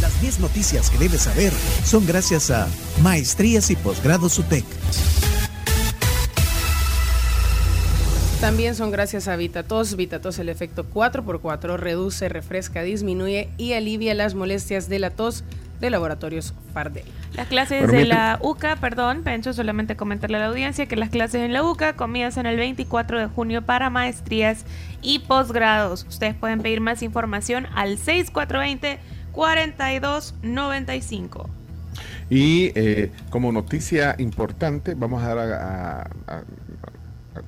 Las 10 noticias que debes saber son gracias a Maestrías y Posgrados UTEC. También son gracias a Vitatos. Vitatos, el efecto 4x4 reduce, refresca, disminuye y alivia las molestias de la tos de Laboratorios Fardel. Las clases de la UCA, perdón, Pencho, solamente comentarle a la audiencia que las clases en la UCA comienzan el 24 de junio para maestrías y posgrados. Ustedes pueden pedir más información al 6420-4295. Y eh, como noticia importante, vamos a dar a,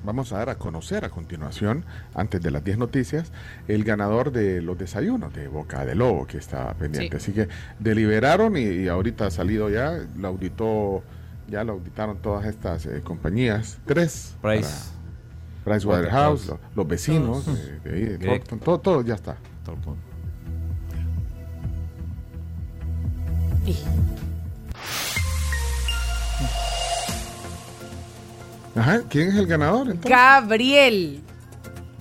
vamos a dar a conocer a continuación, antes de las 10 noticias, el ganador de los desayunos de Boca de Lobo, que está pendiente. Así que deliberaron y, ahorita ha salido ya, lo auditó, ya lo auditaron todas estas eh, compañías, tres. Price. Waterhouse, los, los, vecinos, de, ahí, todo, todo, ya está. Todo, Ajá, ¿quién es el ganador? Gabriel.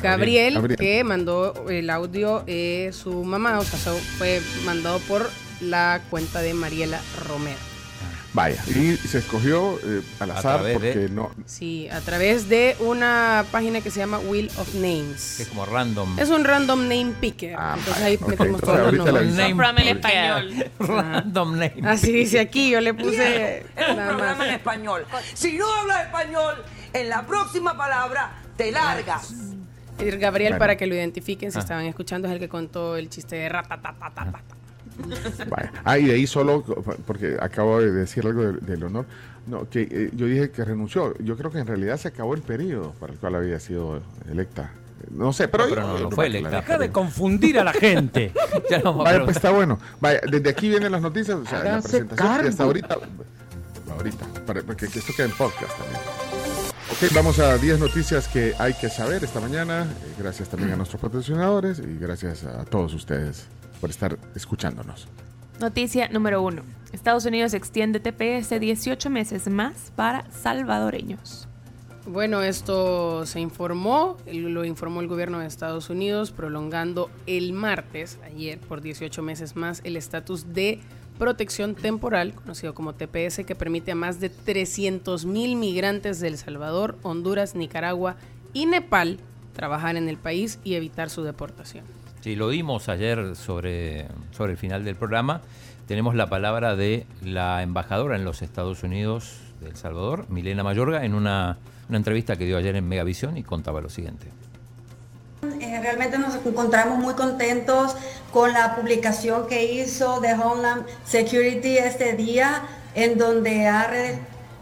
Gabriel. que mandó el audio eh, su mamá, o sea, fue mandado por la cuenta de Mariela Romero. Vaya, y se escogió eh, al azar porque no. Sí, a través de una página que se llama Wheel of Names. es como random. Es un random name picker. Ah, Entonces ahí metimos todos los nombres. Name el español. random name. Así dice aquí, yo le puse. Es un programa en español. Si no hablas español, en la próxima palabra te largas. Gabriel, para que lo identifiquen, si ah. estaban escuchando, es el que contó el chiste de ratatatata. Ah, y de ahí solo, porque acabo de decir algo del, honor, no, que eh, yo dije que renunció. Yo creo que en realidad se acabó el periodo para el cual había sido electa. No sé, pero, no, fue electa. Deja de confundir a la gente. Vaya, pues está bueno. Vaya, desde aquí vienen las noticias, o sea, la presentación y hasta ahorita. Ahorita, para, que esto quede en podcast también. Ok, vamos a 10 noticias que hay que saber esta mañana. Eh, gracias también a nuestros patrocinadores y gracias a todos ustedes por estar escuchándonos. Noticia número uno. Estados Unidos extiende TPS 18 meses más para salvadoreños. Bueno, esto se informó, lo informó el gobierno de Estados Unidos, prolongando el martes, ayer, por 18 meses más, el estatus de protección temporal, conocido como TPS, que permite a más de 300 mil migrantes de El Salvador, Honduras, Nicaragua y Nepal trabajar en el país y evitar su deportación. Sí, lo vimos ayer sobre, sobre el final del programa. Tenemos la palabra de la embajadora en los Estados Unidos de El Salvador, Milena Mayorga, en una, entrevista que dio ayer en Megavisión y contaba lo siguiente. Eh, realmente nos encontramos muy contentos con la publicación que hizo de Homeland Security este día, en donde ha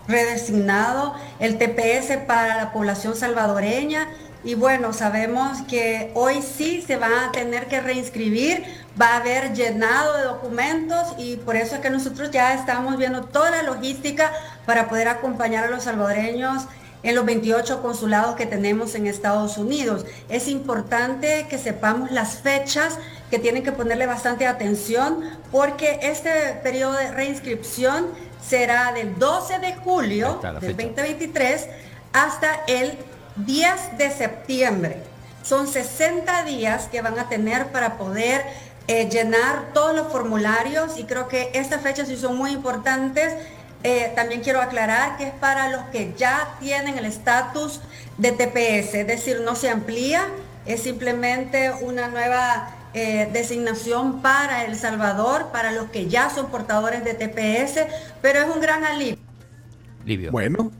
redesignado el TPS para la población salvadoreña y bueno, sabemos que hoy sí se va a tener que reinscribir, va a haber llenado de documentos y por eso es que nosotros ya estamos viendo toda la logística para poder acompañar a los salvadoreños en los 28 consulados que tenemos en Estados Unidos. Es importante que sepamos las fechas que tienen que ponerle bastante atención porque este periodo de reinscripción será del 12 de julio del 2023 hasta el 10 de septiembre. Son 60 días que van a tener para poder eh, llenar todos los formularios y creo que estas fechas sí son muy importantes. Eh, también quiero aclarar que es para los que ya tienen el estatus de TPS, es decir, no se amplía, es simplemente una nueva eh, designación para El Salvador, para los que ya son portadores de TPS, pero es un gran alivio. Bueno,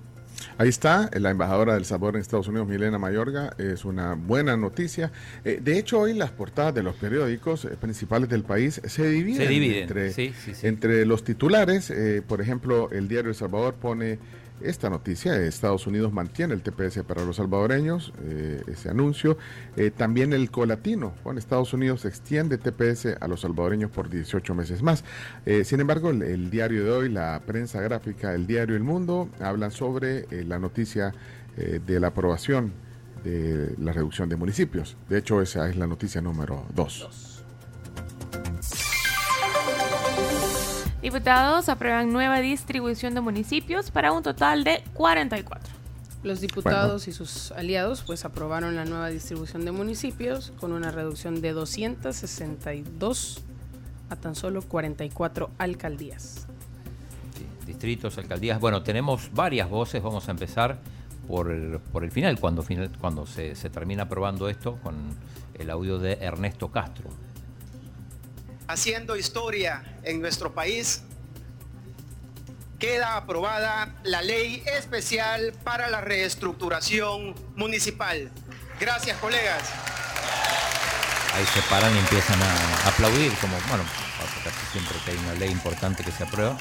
Ahí está, la embajadora del sabor en Estados Unidos, Milena Mayorga, es una buena noticia. Eh, de hecho, hoy las portadas de los periódicos eh, principales del país se dividen, entre, los titulares. Eh, por ejemplo, el diario El Salvador pone esta noticia. Estados Unidos mantiene el TPS para los salvadoreños, eh, ese anuncio. Eh, también el colatino, bueno, Estados Unidos extiende TPS a los salvadoreños por 18 meses más. Eh, sin embargo, el, diario de hoy, la prensa gráfica, el diario El Mundo, hablan sobre la noticia de la aprobación de la reducción de municipios. De hecho, esa es la noticia número 2. Diputados aprueban nueva distribución de municipios para un total de 44. Los diputados y sus aliados pues aprobaron la nueva distribución de municipios con una reducción de 262 a tan solo 44 alcaldías. distritos, alcaldías. Bueno, tenemos varias voces. Vamos a empezar por el, por el final, cuando, final, cuando se, se termina aprobando esto, con el audio de Ernesto Castro. Haciendo historia en nuestro país queda aprobada la ley especial para la reestructuración municipal. Gracias, colegas. Ahí se paran y empiezan a aplaudir, como, bueno, casi siempre que hay una ley importante que se aprueba.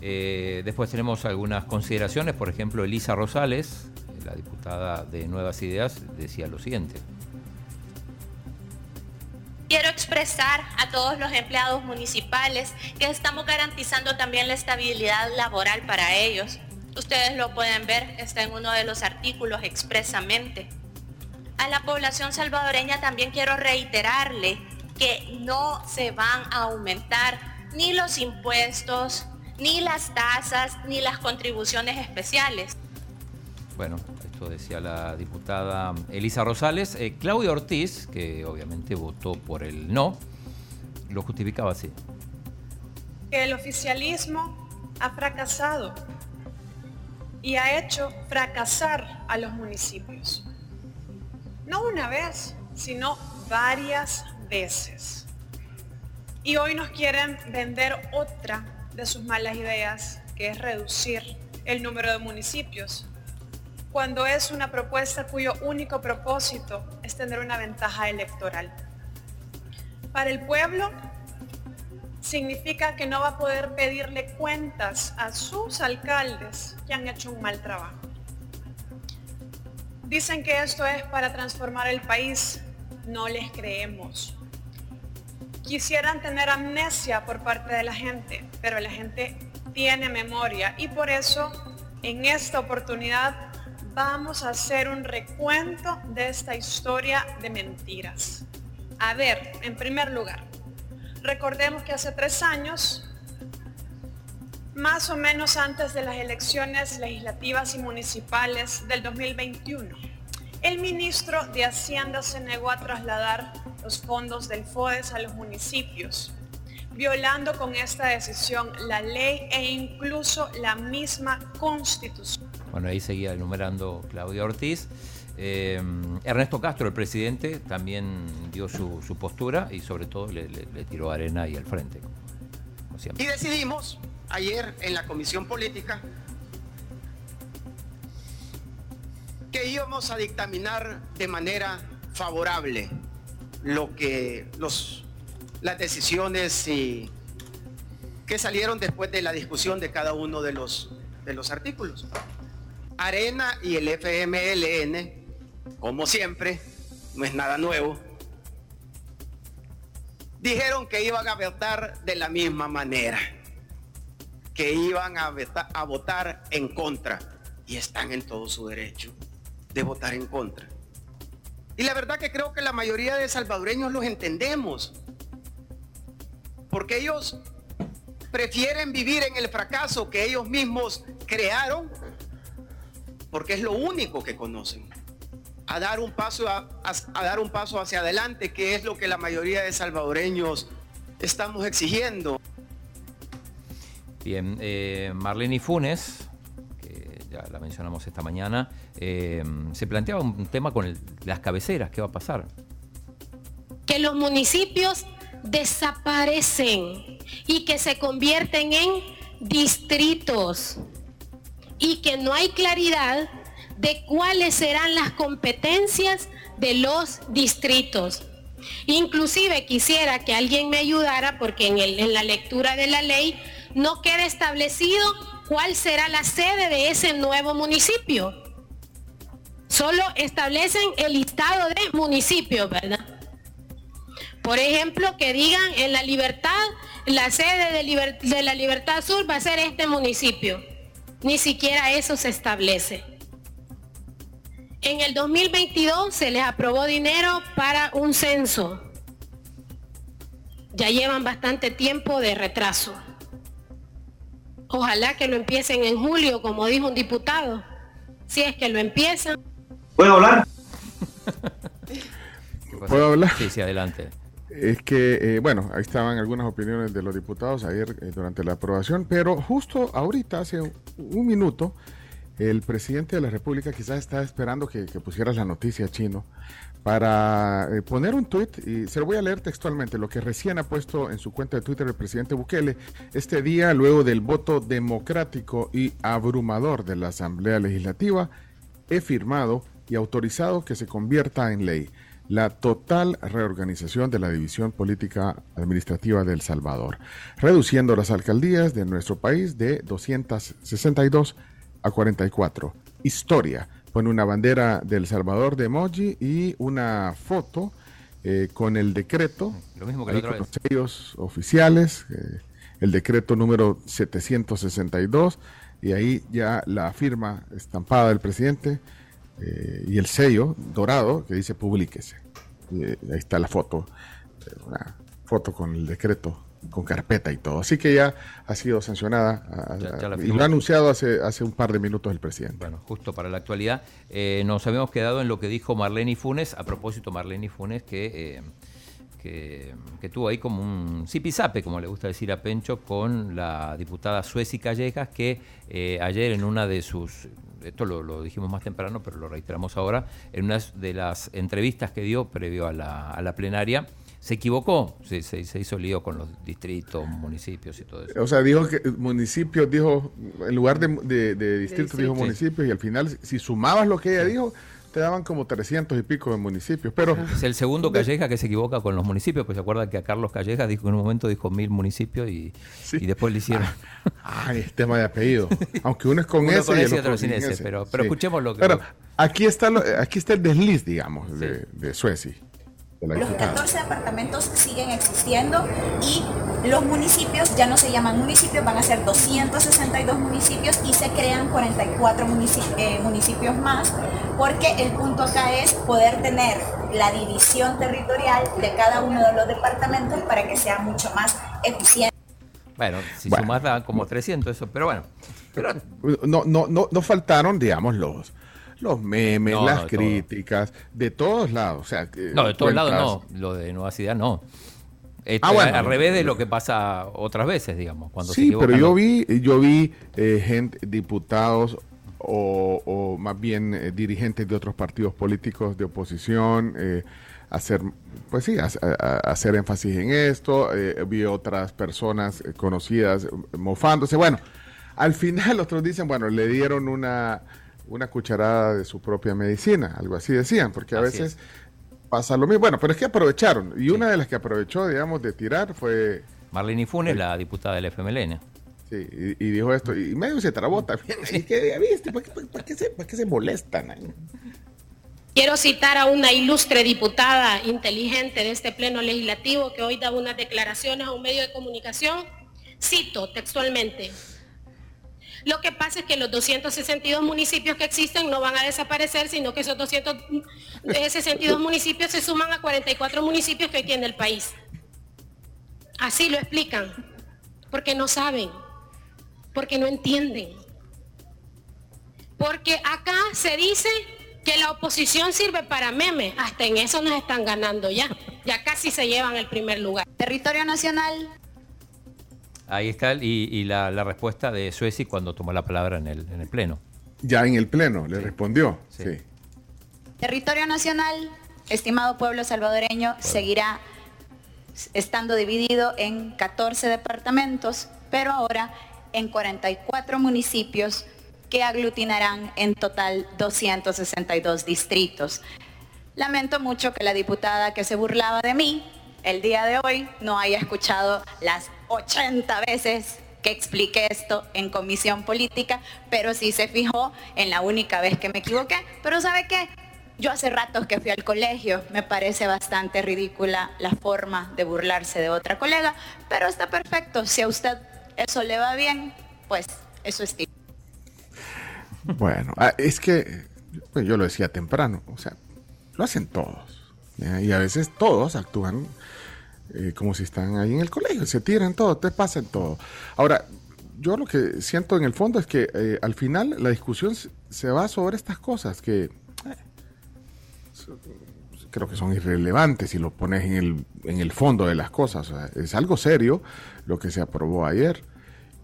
Eh, después tenemos algunas consideraciones, por ejemplo, Elisa Rosales, la diputada de Nuevas Ideas, decía lo siguiente. A todos los empleados municipales que estamos garantizando también la estabilidad laboral para ellos. Ustedes lo pueden ver, está en uno de los artículos expresamente. A la población salvadoreña también quiero reiterarle que no se van a aumentar ni los impuestos, ni las tasas, ni las contribuciones especiales. Bueno, decía la diputada Elisa Rosales. Eh, Claudia Ortiz, que obviamente votó por el no, lo justificaba así. Que el oficialismo ha fracasado y ha hecho fracasar a los municipios. No una vez, sino varias veces. Y hoy nos quieren vender otra de sus malas ideas, que es reducir el número de municipios cuando es una propuesta cuyo único propósito es tener una ventaja electoral. Para el pueblo significa que no va a poder pedirle cuentas a sus alcaldes que han hecho un mal trabajo. Dicen que esto es para transformar el país. No les creemos. Quisieran tener amnesia por parte de la gente, pero la gente tiene memoria y por eso en esta oportunidad vamos a hacer un recuento de esta historia de mentiras. A ver, en primer lugar, recordemos que hace tres años, más o menos antes de las elecciones legislativas y municipales del 2021, el ministro de Hacienda se negó a trasladar los fondos del FODES a los municipios, violando con esta decisión la ley e incluso la misma constitución. Bueno, ahí seguía enumerando Claudia Ortiz. Eh, Ernesto Castro, el presidente, también dio su, postura y sobre todo le, tiró arena y al frente. y decidimos ayer en la comisión política que íbamos a dictaminar de manera favorable lo que los, las decisiones que salieron después de la discusión de cada uno de los, de los artículos. Arena y el FMLN, como siempre, no es nada nuevo, dijeron que iban a votar de la misma manera, que iban a, votar en contra y están en todo su derecho de votar en contra. Y la verdad que creo que la mayoría de salvadoreños los entendemos, porque ellos prefieren vivir en el fracaso que ellos mismos crearon porque es lo único que conocen. A dar un paso, a, dar un paso hacia adelante, que es lo que la mayoría de salvadoreños estamos exigiendo. Bien, eh, Marlene Funes, que ya la mencionamos esta mañana, eh, se planteaba un tema con las cabeceras, ¿qué va a pasar? Que los municipios desaparecen y que se convierten en distritos y que no hay claridad de cuáles serán las competencias de los distritos. Inclusive quisiera que alguien me ayudara porque en, la lectura de la ley no queda establecido cuál será la sede de ese nuevo municipio. Solo establecen el listado de municipios, ¿verdad? Por ejemplo, que digan en la libertad, la sede de, de la libertad sur va a ser este municipio. Ni siquiera eso se establece. En el 2022 se les aprobó dinero para un censo. Ya llevan bastante tiempo de retraso. Ojalá que lo empiecen en julio, como dijo un diputado. Si es que lo empiezan. ¿Puedo hablar? ¿Puedo hablar? Sí, sí, adelante. Es que, eh, bueno, ahí estaban algunas opiniones de los diputados ayer eh, durante la aprobación, pero justo ahorita, hace un, minuto, el presidente de la República quizás estaba esperando que, pusieras la noticia chino para eh, poner un tuit, y se lo voy a leer textualmente, lo que recién ha puesto en su cuenta de Twitter el presidente Bukele, este día, luego del voto democrático y abrumador de la Asamblea Legislativa, he firmado y autorizado que se convierta en ley la total reorganización de la división política administrativa de El Salvador, reduciendo las alcaldías de nuestro país de 262 a 44. Historia, pone una bandera de El Salvador de emoji y una foto eh, con el decreto, Lo mismo que los sellos oficiales, eh, el decreto número 762, y ahí ya la firma estampada del presidente eh, y el sello dorado que dice publíquese. Eh, ahí está la foto, eh, una foto con el decreto, con carpeta y todo. Así que ya ha sido sancionada y lo ha anunciado hace, hace un par de minutos el presidente. Bueno, justo para la actualidad. nos habíamos quedado en lo que dijo Marlene Funes, a propósito Marlene Funes, que... Que, que, tuvo ahí como un zipizape, como le gusta decir a Pencho, con la diputada Sueci Callejas, que ayer en una de sus esto lo, dijimos más temprano, pero lo reiteramos ahora, en una de las entrevistas que dio previo a la, plenaria, se equivocó, se, se, hizo lío con los distritos, municipios y todo eso. O sea, dijo que municipios, dijo, en lugar de, de, distritos, dijo municipios, y al final, si sumabas lo que ella dijo, te daban como 300 y pico de municipios. Pero es el segundo Calleja que se equivoca con los municipios, pues se acuerda que a Carlos Calleja dijo en un momento dijo mil municipios y, y después le hicieron. Ah, es tema de apellido. Aunque uno es con ese y, otro sin ese. Pero, pero escuchemos lo que. Pero aquí está, aquí está el desliz, digamos, de, de Suecia. Los 14 departamentos siguen existiendo y los municipios ya no se llaman municipios, van a ser 262 municipios y se crean 44 eh, municipios, más, porque el punto acá es poder tener la división territorial de cada uno de los departamentos para que sea mucho más eficiente. Bueno, si sumas da como 300 eso, pero bueno. No, no, no, no faltaron, digamos, los los memes, las críticas, de todos lados. O sea, no, de todos lados no, lo de Nueva Ciudad no. Ah, bueno, al revés de lo que pasa otras veces, digamos. Cuando sí, pero yo vi, yo vi eh, gente, diputados o, más bien eh, dirigentes de otros partidos políticos de oposición eh, hacer, pues sí, hacer énfasis en esto. vi otras personas conocidas mofándose. Bueno, al final otros dicen, bueno, le dieron una una cucharada de su propia medicina, algo así decían, porque a veces pasa lo mismo. Bueno, pero es que aprovecharon, y una de las que aprovechó, digamos, de tirar fue... Marlene Funes, la diputada del FMLN. Sí, y, dijo esto, y medio se trabó también. ¿Qué, ¿viste? ¿Para, qué, se, ¿Para qué se molestan? Quiero citar a una ilustre diputada inteligente de este pleno legislativo que hoy da unas declaraciones a un medio de comunicación. Cito textualmente, lo que pasa es que los 262 municipios que existen no van a desaparecer, sino que esos 262 municipios se suman a 44 municipios que tiene el país. Así lo explican, porque no saben, porque no entienden. Porque acá se dice que la oposición sirve para memes, hasta en eso nos están ganando ya. Ya casi se llevan el primer lugar. Territorio nacional Ahí está, y, la, respuesta de Sueci cuando tomó la palabra en el, en el Pleno. Ya en el Pleno, le respondió. Sí. Territorio nacional, estimado pueblo salvadoreño, seguirá estando dividido en 14 departamentos, pero ahora en 44 municipios que aglutinarán en total 262 distritos. Lamento mucho que la diputada que se burlaba de mí el día de hoy no haya escuchado las 80 veces que expliqué esto en comisión política, pero sí se fijó en la única vez que me equivoqué. Pero ¿sabe qué? Yo hace ratos que fui al colegio, me parece bastante ridícula la forma de burlarse de otra colega, pero está perfecto. Si a usted eso le va bien, pues eso es Bueno, ah, es que pues yo lo decía temprano, o sea, lo hacen todos. Y a veces todos actúan eh, como si están ahí en el colegio, se tiran todo, te pasan todo. Ahora, yo lo que siento en el fondo es que eh, al final la discusión se va sobre estas cosas que eh, creo que son irrelevantes si lo pones en el, en el fondo de las cosas. es algo serio lo que se aprobó ayer.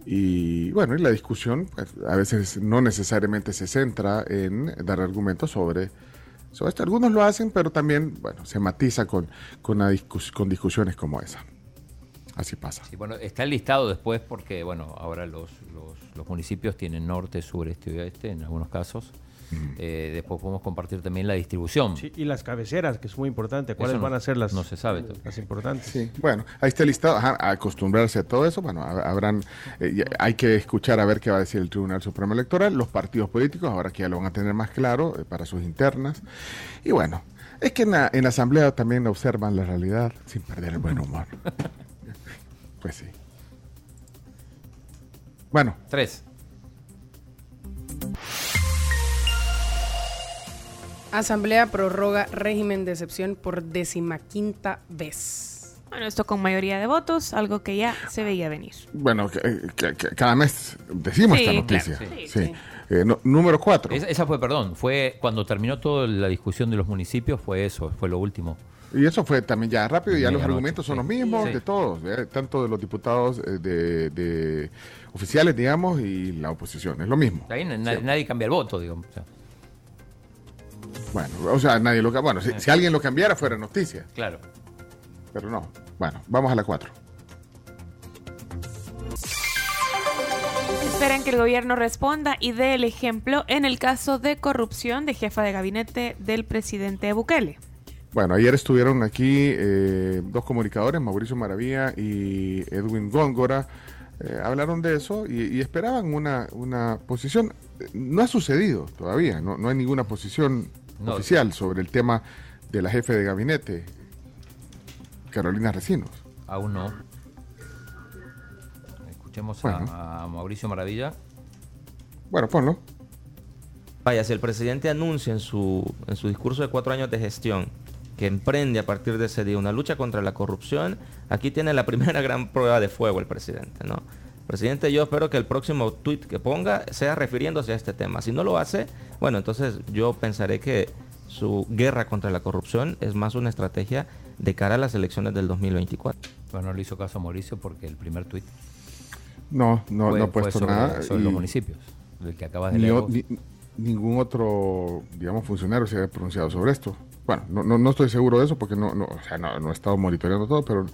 Y bueno, y la discusión pues, a veces no necesariamente se centra en dar argumentos sobre, sobre esto. Algunos lo hacen, pero también bueno, se matiza con, con, con discusiones como esa. Así pasa. Sí, bueno, está listado después porque, bueno, ahora los, los, municipios tienen norte, sur, este y oeste en algunos casos. Eh, después podemos compartir también la distribución. Sí, y las cabeceras, que es muy importante. ¿Cuáles van a ser las, no se sabe las importantes? Sí, bueno, ahí está listado. acostumbrarse a todo eso. Bueno, habrán, eh, hay que escuchar a ver qué va a decir el Tribunal Supremo Electoral. Los partidos políticos, ahora que ya lo van a tener más claro eh, para sus internas. Y bueno, es que en la, en la Asamblea también observan la realidad sin perder el buen humor. Pues sí. Bueno. Tres. Asamblea prorroga régimen de excepción por decimaquinta vez. Bueno, esto con mayoría de votos, algo que ya se veía venir. Bueno, cada mes decimos esta noticia. sí, eh, número cuatro. esa, fue, perdón, fue cuando terminó toda la discusión de los municipios, fue eso, fue lo último. Y eso fue también ya rápido, ya los argumentos son los mismos de todos, tanto de los diputados eh, de, oficiales, digamos, y la oposición, es lo mismo. Ahí nadie, cambia el voto, digamos. Bueno, o sea, nadie lo Bueno, si, si, alguien lo cambiara fuera noticia. Claro. Pero no. Bueno, vamos a la 4. Esperan que el gobierno responda y dé el ejemplo en el caso de corrupción de jefa de gabinete del presidente Bukele. Bueno, ayer estuvieron aquí eh, dos comunicadores, Mauricio Maravilla y Edwin Góngora, eh, hablaron de eso y, esperaban una, una, posición. No ha sucedido todavía, no, no hay ninguna posición oficial sobre el tema de la jefe de gabinete, Carolina Recinos. Aún no. Escuchemos a, Mauricio Maravilla. Bueno, ponlo. Vaya, si el presidente anuncia en su, en su discurso de cuatro años de gestión que emprende a partir de ese día una lucha contra la corrupción, aquí tiene la primera gran prueba de fuego el presidente, ¿no? Presidente, yo espero que el próximo tuit que ponga sea refiriéndose a este tema. Si no lo hace, bueno, entonces yo pensaré que su guerra contra la corrupción es más una estrategia de cara a las elecciones del 2024. Bueno, no le hizo caso a Mauricio porque el primer tuit no, no, no ha puesto nada. Sobre los municipios, del que acabas de leer. ningún otro, digamos, funcionario se ha pronunciado sobre esto. Bueno, no, no, estoy seguro de eso porque no, no, o sea, no, he estado monitoreando todo, pero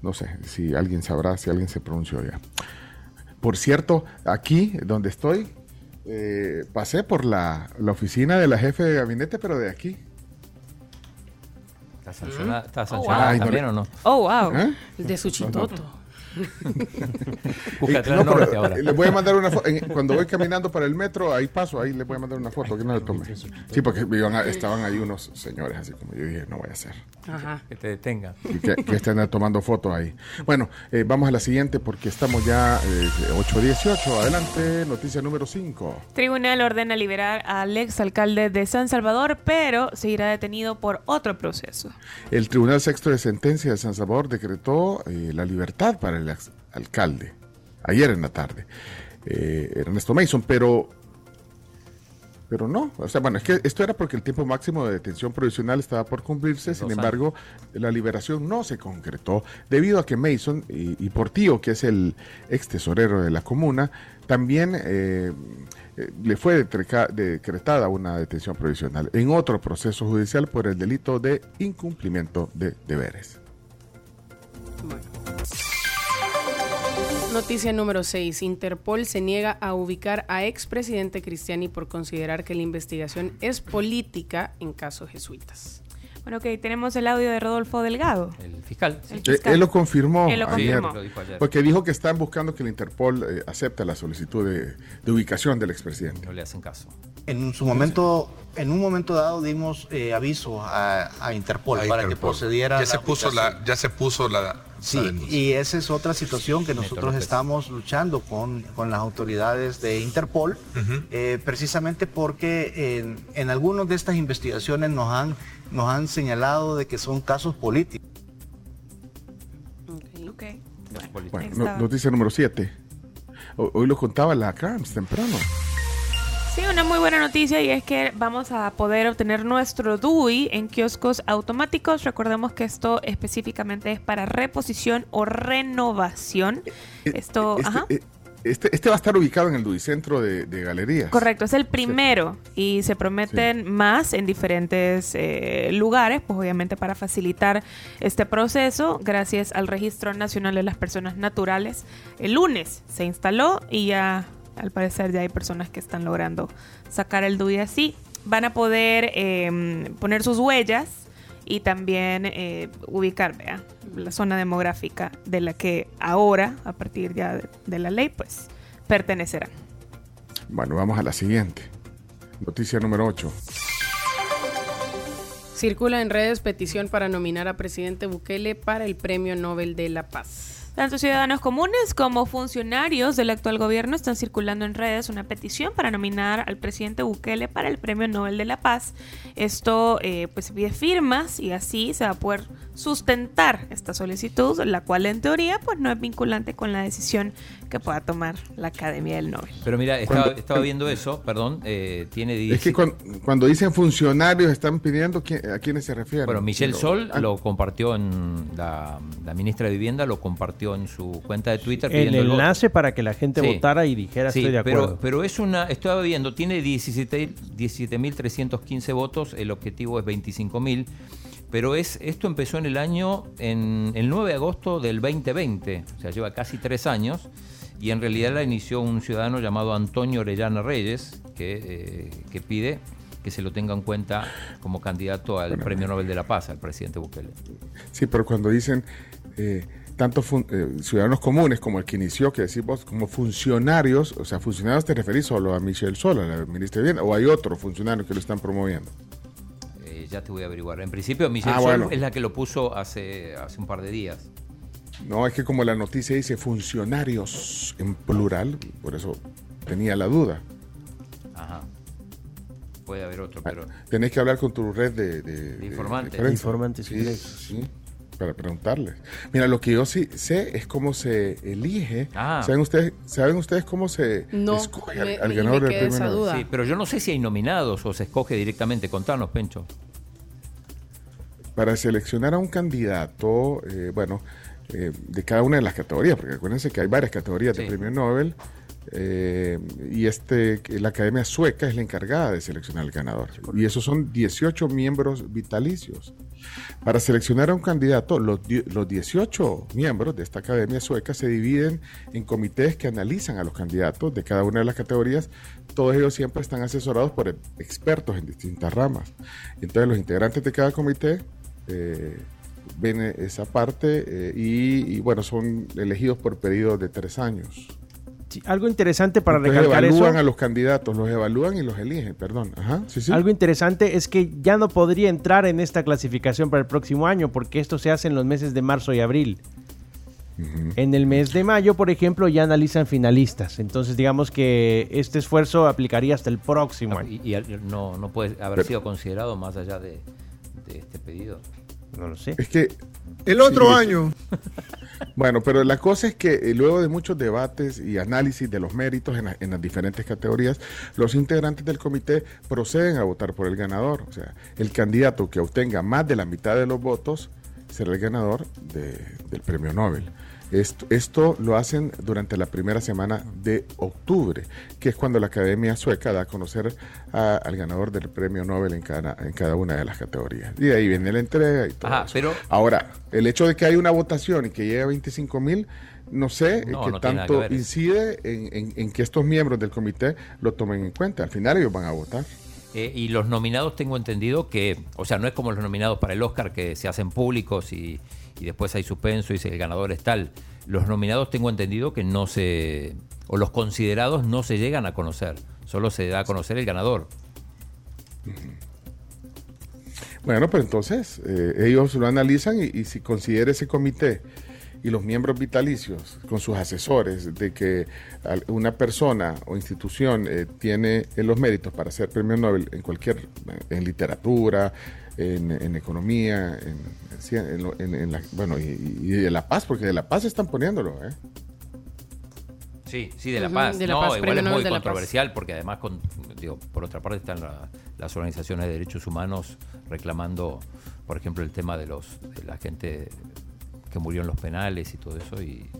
no sé si alguien sabrá, si alguien se pronunció ya. Por cierto, aquí donde estoy, eh, pasé por la, oficina de la jefe de gabinete, pero de aquí. ¿Está sancionada, ¿está sancionada también o no? Oh, wow. ¿Eh? De Suchitoto. Le voy a mandar una foto. Cuando voy caminando para el metro, ahí paso, ahí le voy a mandar una foto. Que no le tome. Sí, porque estaban ahí unos señores, así como yo dije, no voy a hacer. Ajá. Que te detengan. Y que, estén tomando fotos ahí. Bueno, eh, vamos a la siguiente porque estamos ya eh, 8.18. Adelante, noticia número 5. Tribunal ordena liberar al ex alcalde de San Salvador, pero seguirá detenido por otro proceso. El Tribunal Sexto de Sentencia de San Salvador decretó eh, la libertad para el alcalde, ayer en la tarde, eh, Ernesto Mason, pero, pero no, o sea, bueno, es que esto era porque el tiempo máximo de detención provisional estaba por cumplirse, sin embargo, la liberación no se concretó debido a que Mason y, Portillo, que es el ex tesorero de la comuna, también eh, eh, le fue decretada una detención provisional en otro proceso judicial por el delito de incumplimiento de deberes. Noticia número 6. Interpol se niega a ubicar a expresidente Cristiani por considerar que la investigación es política en casos jesuitas. Bueno, ok, tenemos el audio de Rodolfo Delgado. El fiscal. Él, lo confirmó, Ayer, Porque dijo que están buscando que el Interpol eh, acepte la solicitud de, ubicación del expresidente. No le hacen caso. En su momento, en un momento dado dimos eh, aviso a, Interpol para que procediera. Ya se puso la, ya se puso la, Sí, y esa es otra situación que nosotros estamos luchando con, las autoridades de Interpol, eh, precisamente porque en, en algunas de estas investigaciones nos han, nos han señalado de que son casos políticos. Bueno, noticia número 7. Hoy lo contaba la CRAMS temprano. Sí, una muy buena noticia y es que vamos a poder obtener nuestro DUI en kioscos automáticos. Recordemos que esto específicamente es para reposición o renovación. Eh, esto, este, ajá. Eh, este, este, va a estar ubicado en el DUI Centro de, Galerías. Correcto, es el primero y se prometen más en diferentes eh, lugares, pues obviamente para facilitar este proceso, gracias al Registro Nacional de las Personas Naturales. El lunes se instaló y ya al parecer ya hay personas que están logrando sacar el DUI así. Van a poder em, poner sus huellas y también eh, ubicar la zona demográfica de la que ahora, a partir ya de, la ley, pues pertenecerán. Bueno, vamos a la siguiente. Noticia número 8. Circula en redes petición para nominar a presidente Bukele para el Premio Nobel de la Paz. Tanto ciudadanos comunes como funcionarios del actual gobierno están circulando en redes una petición para nominar al presidente Bukele para el Premio Nobel de la Paz. Esto eh, pues pide firmas y así se va a poder sustentar esta solicitud, la cual en teoría pues no es vinculante con la decisión que pueda tomar la Academia del Nobel. Pero mira, estaba, viendo eso, perdón, eh, tiene... Es que cuando, dicen funcionarios están pidiendo a quiénes se refieren. Bueno, Michelle Sol ah. lo compartió en la, ministra de Vivienda, lo compartió en su cuenta de Twitter. El enlace para que la gente votara y dijera estoy de acuerdo. Pero, pero es una, estaba viendo, tiene 17.315 votos, el objetivo es 25.000 pero es, esto empezó en el año, en el 9 de agosto del 2020, o sea, lleva casi tres años, y en realidad la inició un ciudadano llamado Antonio Orellana Reyes, que, eh, pide que se lo tenga en cuenta como candidato al Premio Nobel de la Paz, al presidente Bukele. Sí, pero cuando dicen eh, tanto eh, ciudadanos comunes como el que inició, que decimos como funcionarios, o sea, funcionarios te referís solo a Michelle Sola, la ministra de Vivienda, o hay otros funcionarios que lo están promoviendo ya te voy a averiguar. En principio, Michelle ah, es la que lo puso hace, hace un par de días. No, es que como la noticia dice funcionarios en plural, por eso tenía la duda. Ajá. Puede haber otro, pero. Tenés que hablar con tu red de, de, informantes. informantes sí, sí, para preguntarles. Mira, lo que yo sí sé es cómo se elige. Ah. ¿Saben, ustedes, ¿Saben ustedes cómo se escoge al, ganador del premio? Sí, pero yo no sé si hay nominados o se escoge directamente. Contanos, Pencho para seleccionar a un candidato, eh, bueno, eh, de cada una de las categorías, porque acuérdense que hay varias categorías de premio Nobel, eh, y este, la Academia Sueca es la encargada de seleccionar al ganador. Y esos son 18 miembros vitalicios. Para seleccionar a un candidato, los, los 18 miembros de esta Academia Sueca se dividen en comités que analizan a los candidatos de cada una de las categorías. Todos ellos siempre están asesorados por expertos en distintas ramas. Entonces los integrantes de cada comité eh, ven esa parte eh, y, bueno, son elegidos por periodos de tres años. Algo interesante para recalcar evalúan a los candidatos, los evalúan y los eligen, perdón. Algo interesante es que ya no podría entrar en esta clasificación para el próximo año porque esto se hace en los meses de marzo y abril. En el mes de mayo, por ejemplo, ya analizan finalistas. Entonces, digamos que este esfuerzo aplicaría hasta el próximo año. Y, no, no puede haber sido considerado más allá de, este pedido? No lo sé. Es que... El otro año. Bueno, pero la cosa es que eh, luego de muchos debates y análisis de los méritos en, en, las diferentes categorías, los integrantes del comité proceden a votar por el ganador. O sea, el candidato que obtenga más de la mitad de los votos será el ganador del premio Nobel. Esto, lo hacen durante la primera semana de octubre, que es cuando la Academia Sueca da a conocer al ganador del premio Nobel en cada, en cada una de las categorías. Y de ahí viene la entrega y todo. Pero... Ahora, el hecho de que hay una votación y que llegue a 25 mil, no sé qué tanto incide en, que estos miembros del comité lo tomen en cuenta. Al final ellos van a votar. Eh, y los nominados tengo entendido que, o sea, no es como los nominados para el Oscar que se hacen públicos y, y después hay suspenso y si el ganador es tal. Los nominados tengo entendido que no se, o los considerados no se llegan a conocer, solo se da a conocer el ganador. Bueno, pero entonces eh, ellos lo analizan y, si considera ese comité y los miembros vitalicios con sus asesores de que una persona o institución eh, tiene los méritos para ser premio Nobel en cualquier, en literatura, en, economía, en, la, bueno, y, de La Paz, porque de La Paz están poniéndolo, ¿eh? Sí, sí, de La Paz. no, igual es muy controversial porque además, con, digo, por otra parte están las organizaciones de derechos humanos reclamando, por ejemplo, el tema de los de la gente que murió en los penales y todo eso. y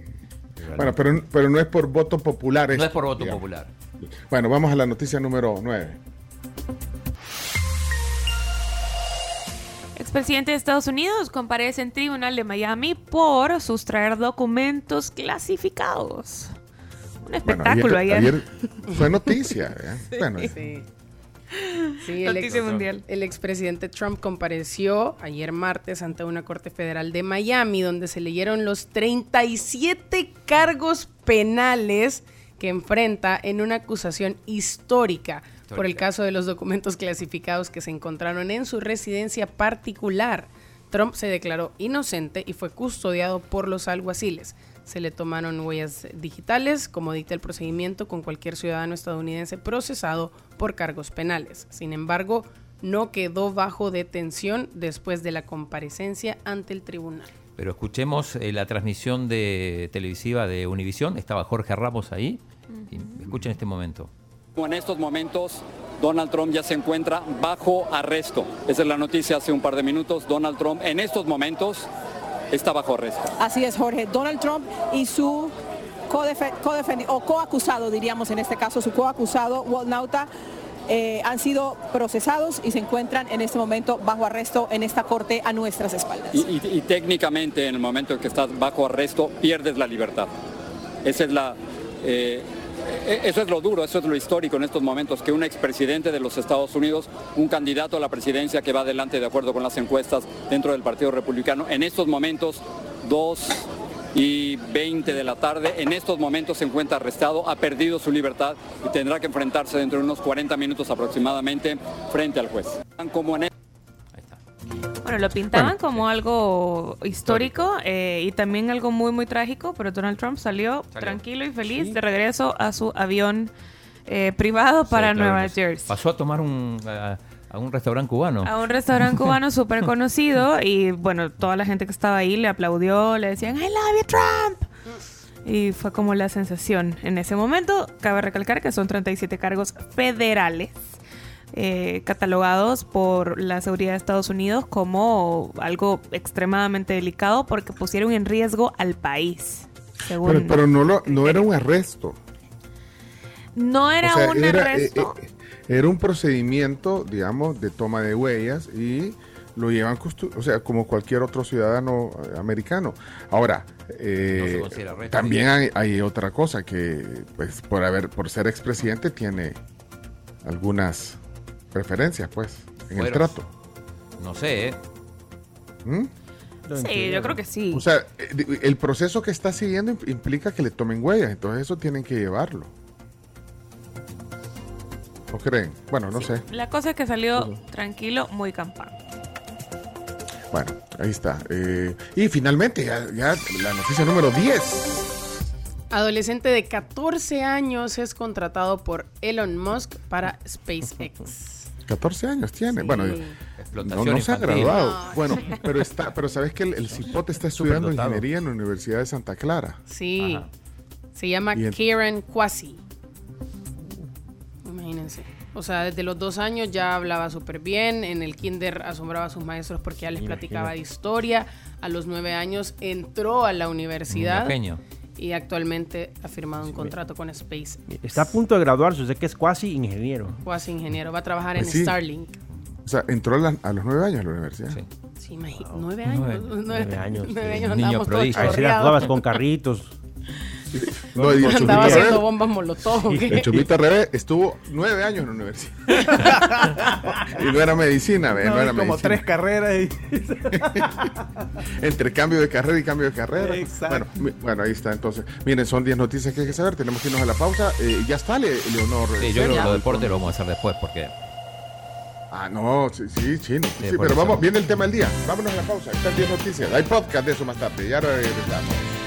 Bueno, pero, pero no es por voto popular. No es por voto popular. Bueno, vamos a la noticia número 9. Expresidente de Estados Unidos comparece en tribunal de Miami por sustraer documentos clasificados. Un espectáculo ayer, fue noticia. ¿eh? bueno, sí. El, mundial. el expresidente Trump compareció ayer martes ante una corte federal de Miami donde se leyeron los 37 cargos penales que enfrenta en una acusación histórica por el caso de los documentos clasificados que se encontraron en su residencia particular. Trump se declaró inocente y fue custodiado por los alguaciles. Se le tomaron huellas digitales, como dicta el procedimiento con cualquier ciudadano estadounidense procesado por cargos penales. Sin embargo, no quedó bajo detención después de la comparecencia ante el tribunal. Pero escuchemos eh, la transmisión de televisiva de Univisión. Estaba Jorge Ramos ahí. escuchen este momento. En estos momentos, Donald Trump ya se encuentra bajo arresto. Esa es la noticia hace un par de minutos. Donald Trump en estos momentos está bajo arresto. Así es, Jorge. Donald Trump y su co-defendido, o coacusado, diríamos en este caso, su coacusado, Walt Nauta, eh, han sido procesados y se encuentran en este momento bajo arresto en esta corte a nuestras espaldas. Y, técnicamente en el momento en que estás bajo arresto pierdes la libertad. Esa es la... Eh, eso es lo duro, eso es lo histórico en estos momentos, que un expresidente de los Estados Unidos, un candidato a la presidencia que va adelante de acuerdo con las encuestas dentro del Partido Republicano, en estos momentos, dos y 20 de la tarde. En estos momentos se encuentra arrestado, ha perdido su libertad y tendrá que enfrentarse dentro de unos 40 minutos aproximadamente frente al juez. Lo pintaban como algo histórico eh, y también algo muy, muy trágico, pero Donald Trump salió, tranquilo y feliz de regreso a su avión eh, privado para Nueva Jersey. Pasó a tomar un... A un restaurante cubano. A un restaurante cubano súper conocido y bueno, toda la gente que estaba ahí le aplaudió, le decían, I love you Trump. Y fue como la sensación en ese momento. Cabe recalcar que son 37 cargos federales. Eh, catalogados por la seguridad de Estados Unidos como algo extremadamente delicado porque pusieron en riesgo al país. pero, no, lo, no era un arresto. No era un arresto. Eh, eh, era un procedimiento, digamos, de toma de huellas y lo llevan, o sea, como cualquier otro ciudadano eh, americano. Ahora, eh, también hay, otra cosa que, pues, por haber, por ser expresidente tiene algunas preferencias, pues, en el trato. No sé. ¿eh? ¿Mm? Sí, yo creo que sí. O sea, el proceso que está siguiendo implica que le tomen huellas, entonces eso tienen que llevarlo. ¿O creen? Bueno, no sé. La cosa es que salió tranquilo, muy campante. Bueno, ahí está. Eh, y finalmente, ya, la noticia número 10. Adolescente de 14 años es contratado por Elon Musk para SpaceX. 14 años tiene. Bueno, no, se ha graduado. Bueno, pero está, pero sabes que el, cipote está estudiando ingeniería en la Universidad de Santa Clara. Sí. Se llama Kieran Kwasi. Imagínense. O sea, desde los dos años ya hablaba súper bien. En el kinder asombraba a sus maestros porque ya les platicaba de historia. A los nueve años entró a la universidad. Y actualmente ha firmado un contrato con Space. Está a punto de graduarse, sé que es cuasi ingeniero. Cuasi ingeniero, va a trabajar pues en Starlink. O sea, entró a, los nueve años a la universidad. Sí. Sí, imagínate. Nueve años. Nueve, años. Nueve años. Niño prodigio. A veces jugabas con carritos. No, Andaba haciendo bombas molotov. El Chupito estuvo nueve años en la universidad. y no era medicina, ¿ve? no, era como tres carreras. Y... Entre cambio de carrera y cambio de carrera. Exacto. Bueno, bueno, ahí está. Entonces, miren, son diez noticias que hay que saber. Tenemos que irnos a la pausa. Eh, ya está, Leonor. Sí, yo creo que lo deporte lo vamos a hacer después porque. Ah, no, sí, sí, sí, sí pero vamos, viene el tema del día. Vámonos a la pausa. Están 10 noticias. Hay podcast de eso más tarde. Ya regresamos.